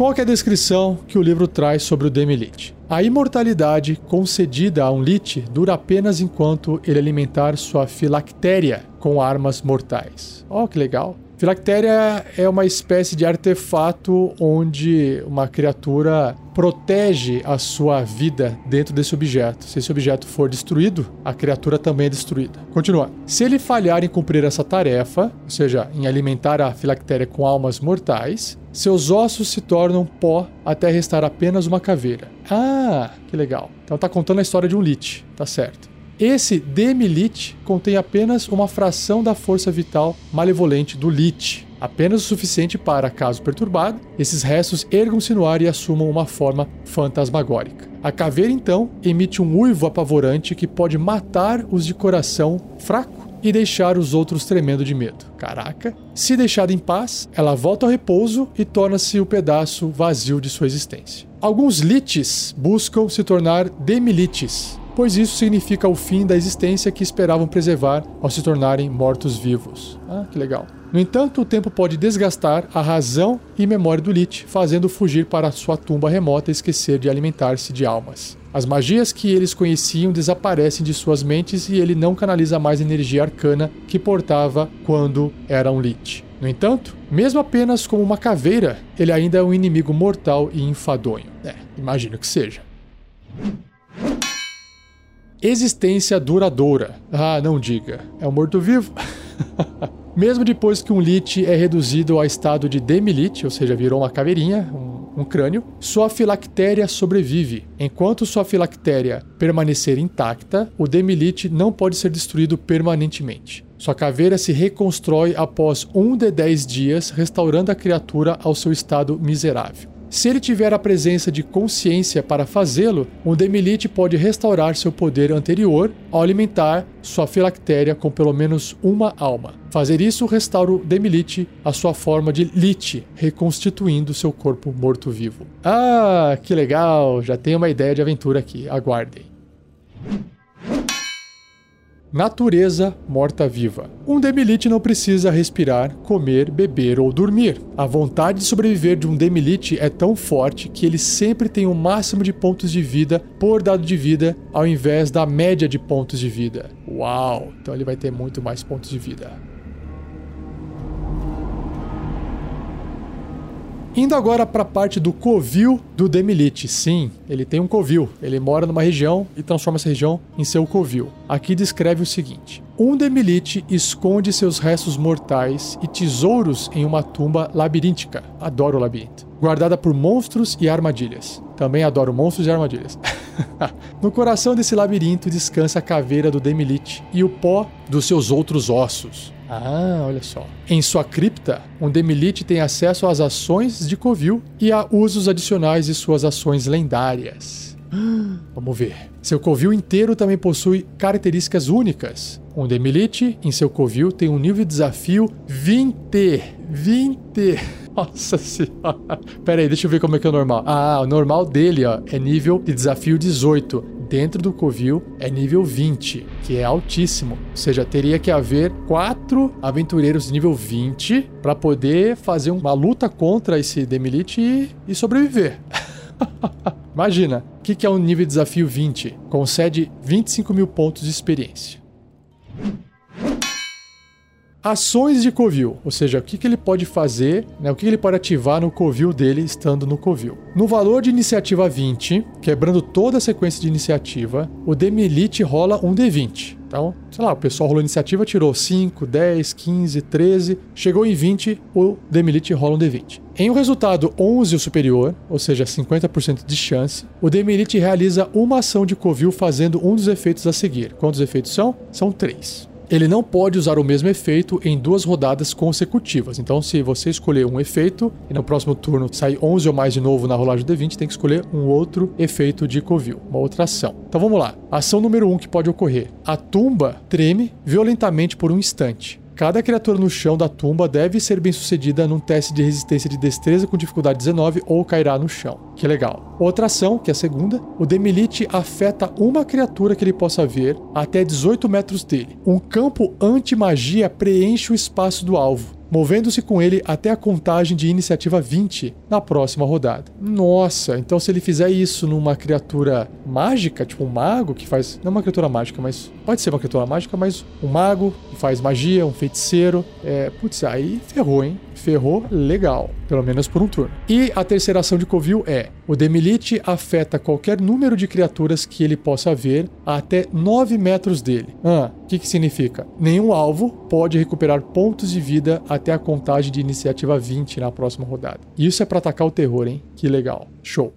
Qual é a descrição que o livro traz sobre o Demi-Lich? A imortalidade concedida a um Lich dura apenas enquanto ele alimentar sua filactéria com armas mortais. Oh, que legal! Filactéria é uma espécie de artefato onde uma criatura protege a sua vida dentro desse objeto. Se esse objeto for destruído, a criatura também é destruída. Continua. Se ele falhar em cumprir essa tarefa, ou seja, em alimentar a filactéria com almas mortais, seus ossos se tornam pó até restar apenas uma caveira. Ah, que legal. Então tá contando a história de um Lich, tá certo. Esse Demi-Lich contém apenas uma fração da força vital malevolente do Lich, apenas o suficiente para, caso perturbado, esses restos ergam-se no ar e assumam uma forma fantasmagórica. A caveira então emite um uivo apavorante que pode matar os de coração fraco e deixar os outros tremendo de medo. Caraca! Se deixada em paz, ela volta ao repouso e torna-se o pedaço vazio de sua existência. Alguns liches buscam se tornar demilites, pois isso significa o fim da existência que esperavam preservar ao se tornarem mortos-vivos. Ah, que legal. No entanto, o tempo pode desgastar a razão e memória do Lich, fazendo fugir para sua tumba remota e esquecer de alimentar-se de almas. As magias que eles conheciam desaparecem de suas mentes e ele não canaliza mais a energia arcana que portava quando era um Lich. No entanto, mesmo apenas como uma caveira, ele ainda é um inimigo mortal e enfadonho. É, imagino que seja. Existência duradoura. Ah, não diga. É um morto-vivo? <laughs> Mesmo depois que um Lich é reduzido ao estado de Demi-Lich, ou seja, virou uma caveirinha, um, um, crânio, sua filactéria sobrevive. Enquanto sua filactéria permanecer intacta, o Demi-Lich não pode ser destruído permanentemente. Sua caveira se reconstrói após um de dez dias, restaurando a criatura ao seu estado miserável. Se ele tiver a presença de consciência para fazê-lo, um Demilite pode restaurar seu poder anterior ao alimentar sua filactéria com pelo menos uma alma. Fazer isso restaura o Demilite à sua forma de Lich, reconstituindo seu corpo morto-vivo. Ah, que legal! Já tenho uma ideia de aventura aqui. Aguardem. Natureza morta-viva. Um demilite não precisa respirar, comer, beber ou dormir. A vontade de sobreviver de um demilite é tão forte que ele sempre tem o máximo de pontos de vida por dado de vida, ao invés da média de pontos de vida. Uau! Então ele vai ter muito mais pontos de vida. Indo agora para a parte do covil do Demilite. Sim, ele tem um covil. Ele mora numa região e transforma essa região em seu covil. Aqui descreve o seguinte: um Demilite esconde seus restos mortais e tesouros em uma tumba labiríntica. Adoro o labirinto. Guardada por monstros e armadilhas. Também adoro monstros e armadilhas. <laughs> no coração desse labirinto descansa a caveira do Demilite e o pó dos seus outros ossos. Ah, olha só. Em sua cripta, um Demilite tem acesso às ações de Covil e a usos adicionais de suas ações lendárias. <gasps> Vamos ver. Seu covil inteiro também possui características únicas. Um Demilite em seu covil tem um nível de desafio 20. 20. <laughs> Nossa senhora. Pera aí, deixa eu ver como é que é o normal. Ah, o normal dele, ó, é nível de desafio 18 dentro do covil é nível 20, que é altíssimo. Ou seja, teria que haver quatro aventureiros nível 20 para poder fazer uma luta contra esse Demilite e, e sobreviver. <laughs> Imagina, o que, que é um nível de desafio 20? Concede 25 mil pontos de experiência. Ações de Covil, ou seja, o que, que ele pode fazer, né, o que, que ele pode ativar no Covil dele estando no Covil. No valor de iniciativa 20, quebrando toda a sequência de iniciativa, o Demilite rola um D20. Então, sei lá, o pessoal rolou iniciativa, tirou 5, 10, 15, 13, chegou em 20, o Demilite rola um D20. Em um resultado 11 ou superior, ou seja, 50% de chance, o Demilite realiza uma ação de Covil fazendo um dos efeitos a seguir. Quantos efeitos são? São três ele não pode usar o mesmo efeito em duas rodadas consecutivas. Então, se você escolher um efeito e no próximo turno sair 11 ou mais de novo na rolagem do D20, tem que escolher um outro efeito de Covil, uma outra ação. Então vamos lá. Ação número 1 um que pode ocorrer: a tumba treme violentamente por um instante. Cada criatura no chão da tumba deve ser bem sucedida num teste de resistência de destreza com dificuldade 19 ou cairá no chão. Que legal. Outra ação, que é a segunda, o Demilite afeta uma criatura que ele possa ver até 18 metros dele. Um campo anti-magia preenche o espaço do alvo movendo-se com ele até a contagem de iniciativa 20 na próxima rodada. Nossa, então se ele fizer isso numa criatura mágica, tipo um mago que faz. Não uma criatura mágica, mas Pode ser uma criatura mágica, mas um mago que faz magia, um feiticeiro. É, putz, aí ferrou, hein? Ferrou legal, pelo menos por um turno. E a terceira ação de Covil é: o Demilite afeta qualquer número de criaturas que ele possa ver a até 9 metros dele. Ah, o que, que significa? Nenhum alvo pode recuperar pontos de vida até a contagem de iniciativa 20 na próxima rodada. Isso é para atacar o terror, hein? Que legal. Show.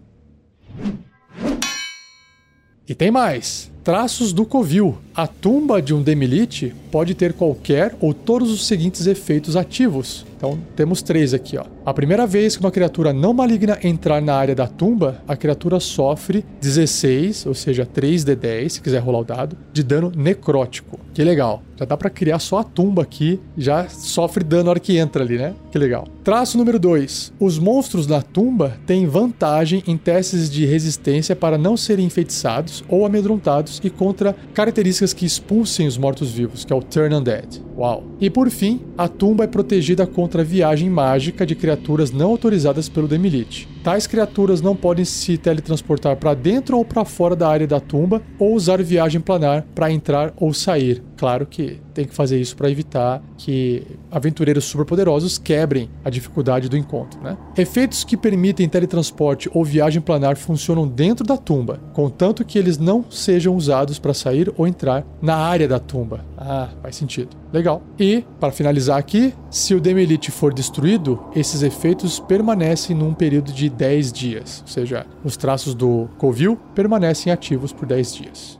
E tem mais. Traços do Covil. A tumba de um Demilite pode ter qualquer ou todos os seguintes efeitos ativos. Então temos três aqui. Ó. A primeira vez que uma criatura não maligna entrar na área da tumba, a criatura sofre 16, ou seja, 3d10, se quiser rolar o dado, de dano necrótico. Que legal. Já dá para criar só a tumba aqui, já sofre dano na hora que entra ali, né? Que legal. Traço número 2. Os monstros na tumba têm vantagem em testes de resistência para não serem enfeitiçados ou amedrontados e contra características que expulsem os mortos-vivos, que é o Turn Undead. Uau. E por fim, a tumba é protegida contra a viagem mágica de criaturas não autorizadas pelo Demilite. Tais criaturas não podem se teletransportar para dentro ou para fora da área da tumba ou usar viagem planar para entrar ou sair. Claro que tem que fazer isso para evitar que aventureiros superpoderosos quebrem a dificuldade do encontro. Né? Efeitos que permitem teletransporte ou viagem planar funcionam dentro da tumba, contanto que eles não sejam usados para sair ou entrar na área da tumba. Ah, faz sentido. Legal. E, para finalizar aqui, se o Demilite for destruído, esses efeitos permanecem num período de 10 dias. Ou seja, os traços do Covil permanecem ativos por 10 dias.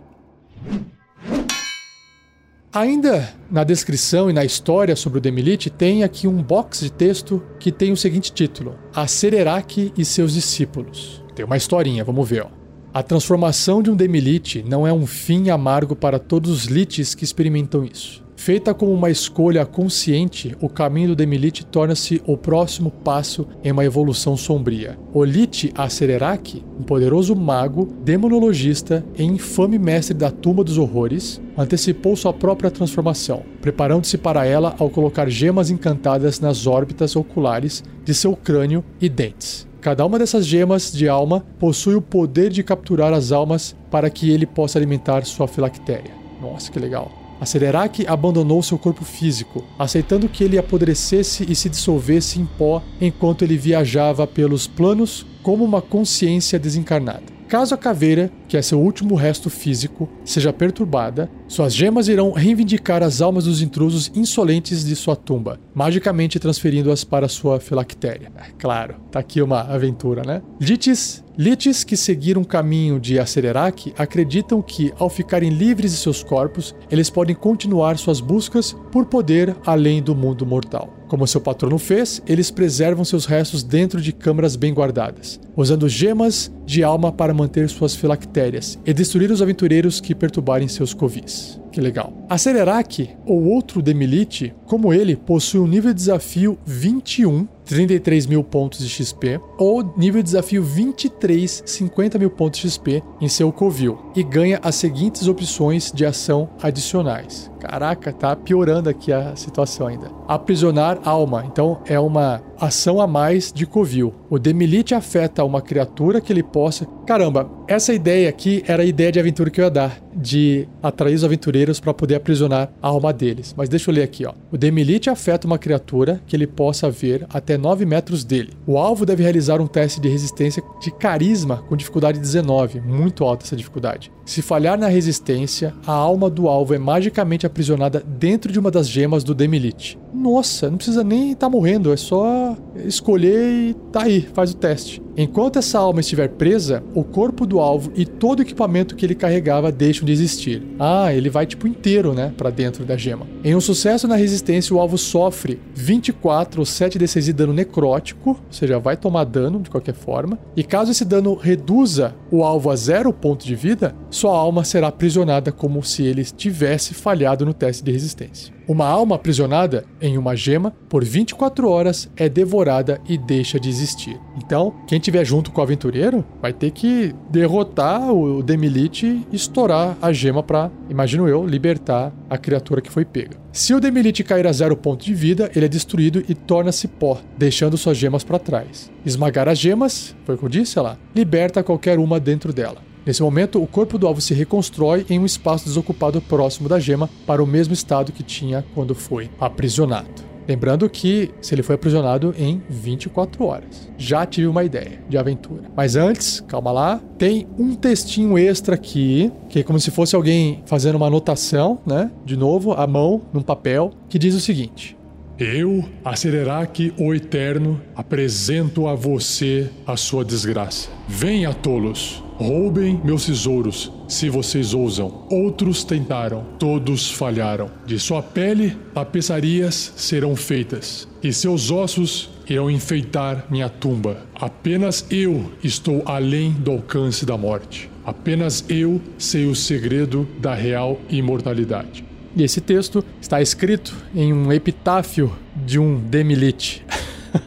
Ainda na descrição e na história sobre o Demilite, tem aqui um box de texto que tem o seguinte título: A Sererac e seus discípulos. Tem uma historinha, vamos ver. Ó. A transformação de um Demilite não é um fim amargo para todos os lites que experimentam isso. Feita como uma escolha consciente, o caminho do Demilite torna-se o próximo passo em uma evolução sombria. Olite Acererak, um poderoso mago, demonologista e infame mestre da Tumba dos Horrores, antecipou sua própria transformação, preparando-se para ela ao colocar gemas encantadas nas órbitas oculares de seu crânio e dentes. Cada uma dessas gemas de alma possui o poder de capturar as almas para que ele possa alimentar sua filactéria. Nossa, que legal. A Cererak abandonou seu corpo físico, aceitando que ele apodrecesse e se dissolvesse em pó enquanto ele viajava pelos planos como uma consciência desencarnada. Caso a caveira, que é seu último resto físico, seja perturbada, suas gemas irão reivindicar as almas dos intrusos insolentes de sua tumba, magicamente transferindo-as para sua filactéria. É, claro, tá aqui uma aventura, né? Litis, Litis que seguiram o caminho de Acererak acreditam que, ao ficarem livres de seus corpos, eles podem continuar suas buscas por poder além do mundo mortal. Como seu patrono fez, eles preservam seus restos dentro de câmaras bem guardadas, usando gemas de alma para manter suas filactérias e destruir os aventureiros que perturbarem seus covis. Que legal. A Cererak, ou outro Demilite, como ele, possui um nível de desafio 21 33 mil pontos de XP, ou nível de desafio 23, 50 mil pontos de XP em seu Covil, e ganha as seguintes opções de ação adicionais. Caraca, tá piorando aqui a situação ainda. Aprisionar alma, então é uma ação a mais de Covil. O Demilite afeta uma criatura que ele possa. Caramba, essa ideia aqui era a ideia de aventura que eu ia dar, de atrair os aventureiros para poder aprisionar a alma deles. Mas deixa eu ler aqui, ó. O Demilite afeta uma criatura que ele possa ver até 9 metros dele. O alvo deve realizar um teste de resistência de carisma com dificuldade 19, muito alta essa dificuldade. Se falhar na resistência, a alma do alvo é magicamente aprisionada dentro de uma das gemas do Demilite. Nossa, não precisa nem estar tá morrendo, é só escolher e tá aí, faz o teste. Enquanto essa alma estiver presa, o corpo do alvo e todo o equipamento que ele carregava deixam de existir. Ah, ele vai tipo inteiro, né, para dentro da gema. Em um sucesso na resistência, o alvo sofre 24 ou 7 d de dano necrótico, ou seja, vai tomar dano de qualquer forma. E caso esse dano reduza o alvo a zero ponto de vida, sua alma será aprisionada como se ele tivesse falhado no teste de resistência. Uma alma aprisionada em uma gema por 24 horas é devorada e deixa de existir. Então, quem estiver junto com o aventureiro vai ter que derrotar o Demilite e estourar a gema para, imagino eu, libertar a criatura que foi pega. Se o Demilite cair a zero ponto de vida, ele é destruído e torna-se pó, deixando suas gemas para trás. Esmagar as gemas, foi o que eu disse, lá, liberta qualquer uma dentro dela. Nesse momento, o corpo do alvo se reconstrói em um espaço desocupado próximo da gema para o mesmo estado que tinha quando foi aprisionado. Lembrando que se ele foi aprisionado em 24 horas. Já tive uma ideia de aventura. Mas antes, calma lá, tem um textinho extra aqui, que é como se fosse alguém fazendo uma anotação, né? De novo, à mão, num papel, que diz o seguinte: Eu, Acereraque, o Eterno, apresento a você a sua desgraça. Venha, tolos, roubem meus tesouros, se vocês ousam. Outros tentaram, todos falharam. De sua pele, tapeçarias serão feitas, e seus ossos irão enfeitar minha tumba. Apenas eu estou além do alcance da morte. Apenas eu sei o segredo da real imortalidade. E esse texto está escrito em um epitáfio de um Demilite.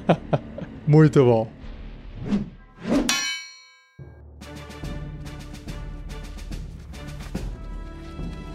<laughs> Muito bom.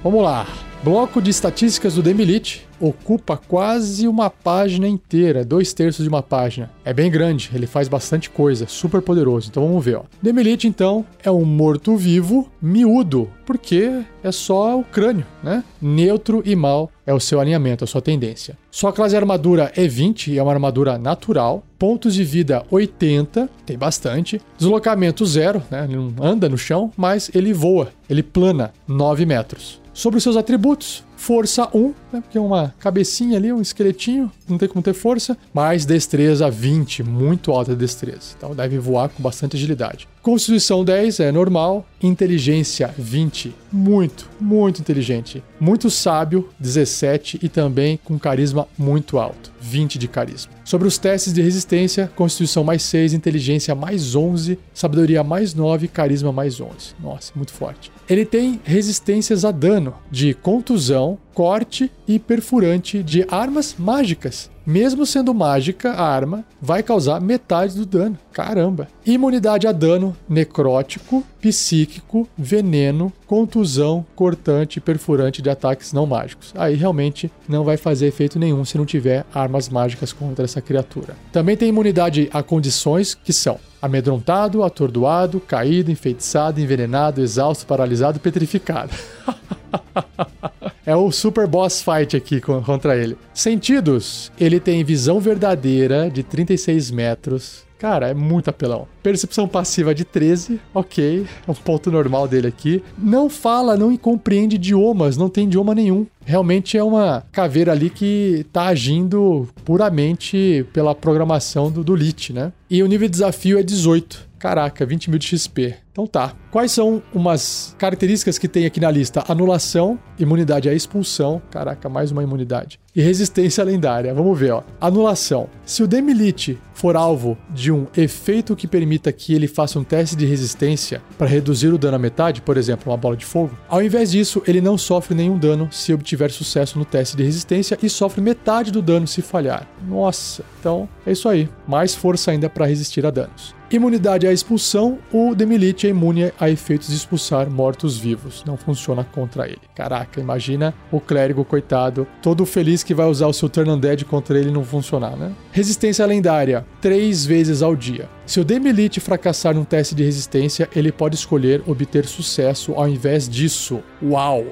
Vamos lá. Bloco de estatísticas do Demilite ocupa quase uma página inteira, dois terços de uma página. É bem grande, ele faz bastante coisa, super poderoso. Então vamos ver. Ó. Demilite, então, é um morto-vivo miúdo, porque é só o crânio, né? Neutro e mal é o seu alinhamento, a sua tendência. Sua classe de armadura é 20, é uma armadura natural. Pontos de vida 80, tem bastante. Deslocamento zero, né? Ele não anda no chão, mas ele voa, ele plana 9 metros. Sobre os seus atributos, força 1, né, porque é uma cabecinha ali, um esqueletinho, não tem como ter força, mais destreza 20, muito alta destreza. Então deve voar com bastante agilidade. Constituição 10 é normal, inteligência 20, muito, muito inteligente. Muito sábio, 17 e também com carisma muito alto, 20 de carisma. Sobre os testes de resistência, constituição mais 6, inteligência mais 11, sabedoria mais 9, carisma mais 11. Nossa, muito forte. Ele tem resistências a dano de contusão, corte e perfurante de armas mágicas. Mesmo sendo mágica, a arma vai causar metade do dano. Caramba! Imunidade a dano necrótico, psíquico, veneno, contusão, cortante e perfurante de ataques não mágicos. Aí realmente não vai fazer efeito nenhum se não tiver armas mágicas contra essa criatura. Também tem imunidade a condições que são amedrontado, atordoado, caído, enfeitiçado, envenenado, exausto, paralisado, petrificado. <laughs> É o super boss fight aqui contra ele. Sentidos: ele tem visão verdadeira de 36 metros. Cara, é muito apelão. Percepção passiva de 13, ok. É um ponto normal dele aqui. Não fala, não compreende idiomas, não tem idioma nenhum. Realmente é uma caveira ali que tá agindo puramente pela programação do, do Lich, né? E o nível de desafio é 18. Caraca, 20 mil de XP. Então tá. Quais são umas características que tem aqui na lista? Anulação, imunidade à expulsão. Caraca, mais uma imunidade. E resistência lendária. Vamos ver, ó. Anulação. Se o Demilite for alvo de um efeito que permita que ele faça um teste de resistência para reduzir o dano à metade, por exemplo, uma bola de fogo, ao invés disso, ele não sofre nenhum dano se obtiver sucesso no teste de resistência e sofre metade do dano se falhar. Nossa, então é isso aí. Mais força ainda para resistir a danos. Imunidade à expulsão, o Demilite é imune a efeitos de expulsar mortos-vivos. Não funciona contra ele. Caraca, imagina o clérigo, coitado, todo feliz que vai usar o seu Turn Undead contra ele não funcionar, né? Resistência lendária, três vezes ao dia. Se o Demilite fracassar num teste de resistência, ele pode escolher obter sucesso ao invés disso. Uau!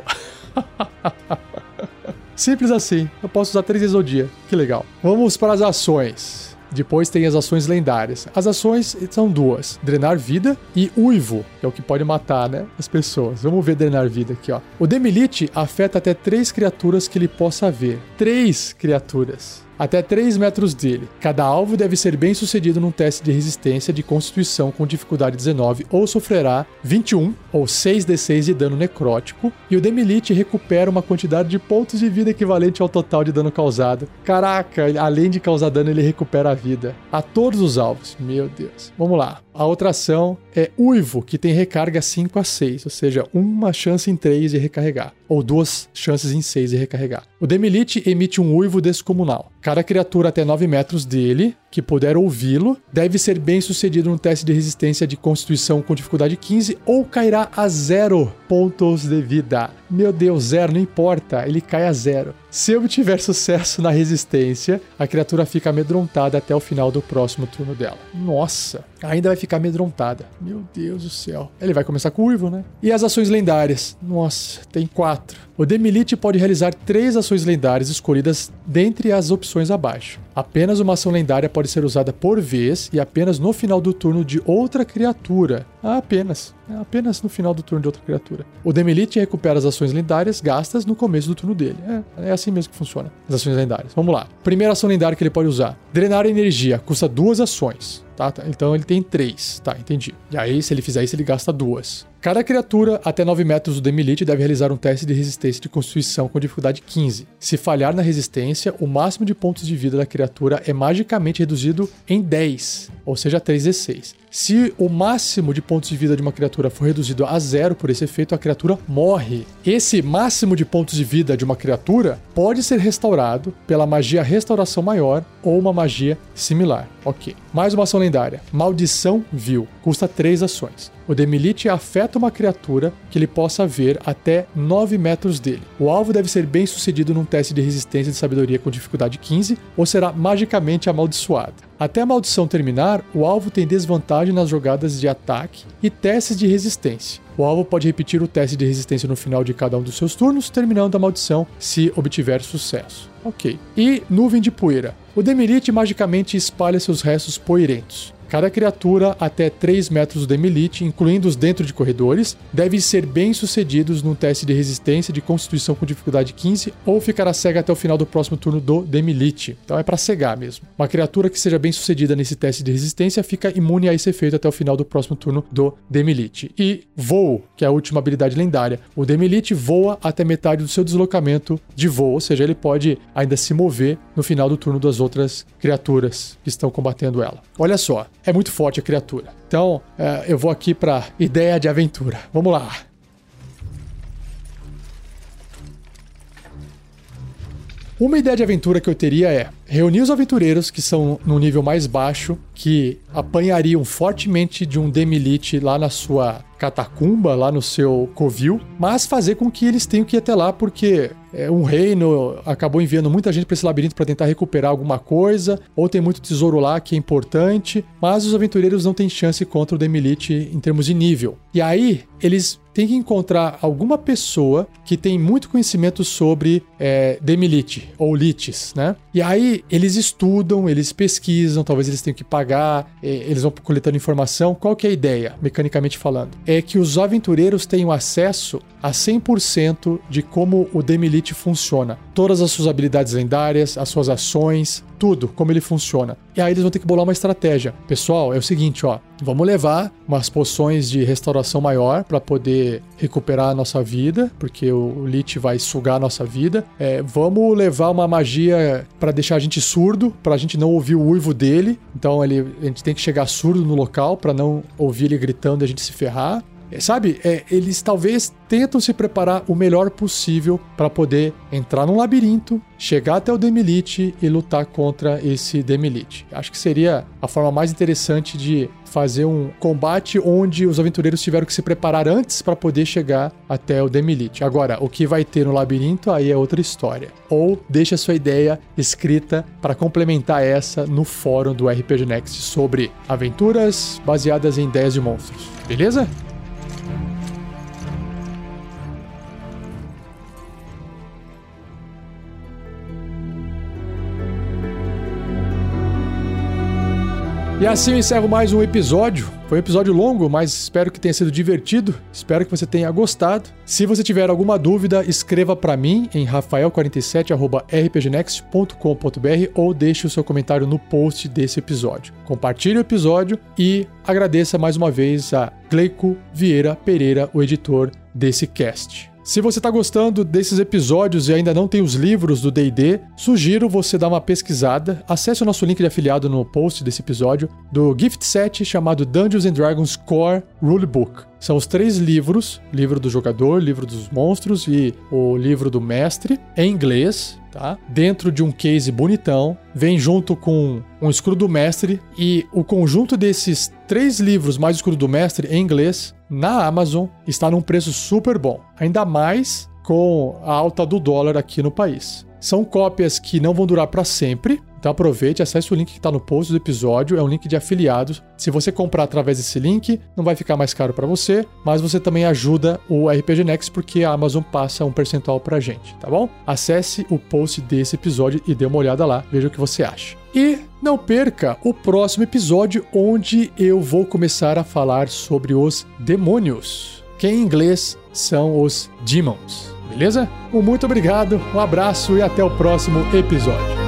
<laughs> Simples assim. Eu posso usar três vezes ao dia. Que legal. Vamos para as ações. Depois tem as ações lendárias. As ações são duas: drenar vida e uivo, que é o que pode matar, né, as pessoas. Vamos ver drenar vida aqui, ó. O Demilite afeta até três criaturas que ele possa ver. Três criaturas até 3 metros dele. Cada alvo deve ser bem sucedido num teste de resistência de constituição com dificuldade 19 ou sofrerá 21 ou 6d6 de dano necrótico. E o Demilite recupera uma quantidade de pontos de vida equivalente ao total de dano causado. Caraca, além de causar dano, ele recupera a vida a todos os alvos. Meu Deus. Vamos lá. A outra ação é Uivo, que tem recarga 5 a 6, ou seja, uma chance em 3 de recarregar, ou duas chances em 6 de recarregar. O Demilite emite um uivo descomunal. Cada criatura até 9 metros dele, que puder ouvi-lo, deve ser bem sucedido no teste de resistência de constituição com dificuldade 15 ou cairá a zero pontos de vida. Meu Deus, zero, não importa, ele cai a zero. Se obtiver sucesso na resistência, a criatura fica amedrontada até o final do próximo turno dela. Nossa, ainda vai ficar amedrontada. Meu Deus do céu. Ele vai começar com uivo, né? E as ações lendárias? Nossa, tem quatro. O Demilite pode realizar três ações lendárias escolhidas dentre as opções abaixo. Apenas uma ação lendária pode ser usada por vez e apenas no final do turno de outra criatura. Ah, apenas. É apenas no final do turno de outra criatura. O Demilite recupera as ações lendárias gastas no começo do turno dele. É, é assim mesmo que funciona. As ações lendárias. Vamos lá. Primeira ação lendária que ele pode usar: Drenar energia. Custa duas ações. Tá, tá? Então ele tem três. Tá, entendi. E aí, se ele fizer isso, ele gasta duas. Cada criatura até 9 metros do Demilite deve realizar um teste de resistência de constituição com dificuldade 15. Se falhar na resistência, o máximo de pontos de vida da criatura é magicamente reduzido em 10, ou seja, 3d6. Se o máximo de pontos de vida de uma criatura for reduzido a zero por esse efeito, a criatura morre. Esse máximo de pontos de vida de uma criatura pode ser restaurado pela magia Restauração Maior ou uma magia similar. Ok. Mais uma ação lendária: Maldição Vil. Custa 3 ações. O Demilite afeta uma criatura que ele possa ver até 9 metros dele. O alvo deve ser bem sucedido num teste de resistência de sabedoria com dificuldade 15 ou será magicamente amaldiçoado. Até a maldição terminar, o alvo tem desvantagem nas jogadas de ataque e testes de resistência. O alvo pode repetir o teste de resistência no final de cada um dos seus turnos, terminando a maldição se obtiver sucesso. Ok. E nuvem de poeira. O Demirite magicamente espalha seus restos poeirentos. Cada criatura até 3 metros do Demilite, incluindo os dentro de corredores, deve ser bem sucedidos num teste de resistência de constituição com dificuldade 15 ou ficará cega até o final do próximo turno do Demilite. Então é para cegar mesmo. Uma criatura que seja bem sucedida nesse teste de resistência fica imune a esse efeito até o final do próximo turno do Demilite. E voo, que é a última habilidade lendária. O Demilite voa até metade do seu deslocamento de voo, ou seja, ele pode ainda se mover no final do turno das outras criaturas que estão combatendo ela. Olha só, é muito forte a criatura. Então, é, eu vou aqui para ideia de aventura. Vamos lá. Uma ideia de aventura que eu teria é reunir os aventureiros que são no nível mais baixo, que apanhariam fortemente de um Demilite lá na sua catacumba, lá no seu covil, mas fazer com que eles tenham que ir até lá porque é, um reino acabou enviando muita gente para esse labirinto para tentar recuperar alguma coisa, ou tem muito tesouro lá que é importante, mas os aventureiros não têm chance contra o Demilite em termos de nível. E aí, eles têm que encontrar alguma pessoa que tem muito conhecimento sobre é, Demilite, ou Lites, né? E aí, eles estudam, eles pesquisam, talvez eles tenham que pagar, é, eles vão coletando informação. Qual que é a ideia, mecanicamente falando? É que os aventureiros tenham acesso a 100% de como o Demilite funciona. Todas as suas habilidades lendárias, as suas ações, tudo, como ele funciona. E aí eles vão ter que bolar uma estratégia. Pessoal, é o seguinte, ó, vamos levar umas poções de restauração maior para poder recuperar a nossa vida, porque o Lich vai sugar a nossa vida. É, vamos levar uma magia para deixar a gente surdo, para a gente não ouvir o uivo dele. Então ele, a gente tem que chegar surdo no local para não ouvir ele gritando e a gente se ferrar. É, sabe, é, eles talvez tentam se preparar o melhor possível para poder entrar num labirinto, chegar até o Demilite e lutar contra esse Demilite. Acho que seria a forma mais interessante de fazer um combate onde os aventureiros tiveram que se preparar antes para poder chegar até o Demilite. Agora, o que vai ter no labirinto aí é outra história. Ou deixa sua ideia escrita para complementar essa no fórum do RPG Next sobre aventuras baseadas em ideias de monstros. Beleza? E assim eu encerro mais um episódio. Foi um episódio longo, mas espero que tenha sido divertido. Espero que você tenha gostado. Se você tiver alguma dúvida, escreva para mim em rafael47@rpgnext.com.br ou deixe o seu comentário no post desse episódio. Compartilhe o episódio e agradeça mais uma vez a Gleico Vieira Pereira, o editor desse cast. Se você está gostando desses episódios e ainda não tem os livros do D&D, sugiro você dar uma pesquisada. Acesse o nosso link de afiliado no post desse episódio do gift set chamado Dungeons and Dragons Core Rulebook. São os três livros: livro do jogador, livro dos monstros e o livro do mestre, em inglês, tá? Dentro de um case bonitão, vem junto com um escudo do mestre e o conjunto desses três livros mais escudo do mestre em inglês na Amazon está num preço super bom. Ainda mais com a alta do dólar aqui no país. São cópias que não vão durar para sempre. Então aproveite, acesse o link que está no post do episódio, é um link de afiliados. Se você comprar através desse link, não vai ficar mais caro para você, mas você também ajuda o RPG Next porque a Amazon passa um percentual pra gente, tá bom? Acesse o post desse episódio e dê uma olhada lá, veja o que você acha. E não perca o próximo episódio onde eu vou começar a falar sobre os demônios, que em inglês são os demons. Beleza? Um muito obrigado, um abraço e até o próximo episódio.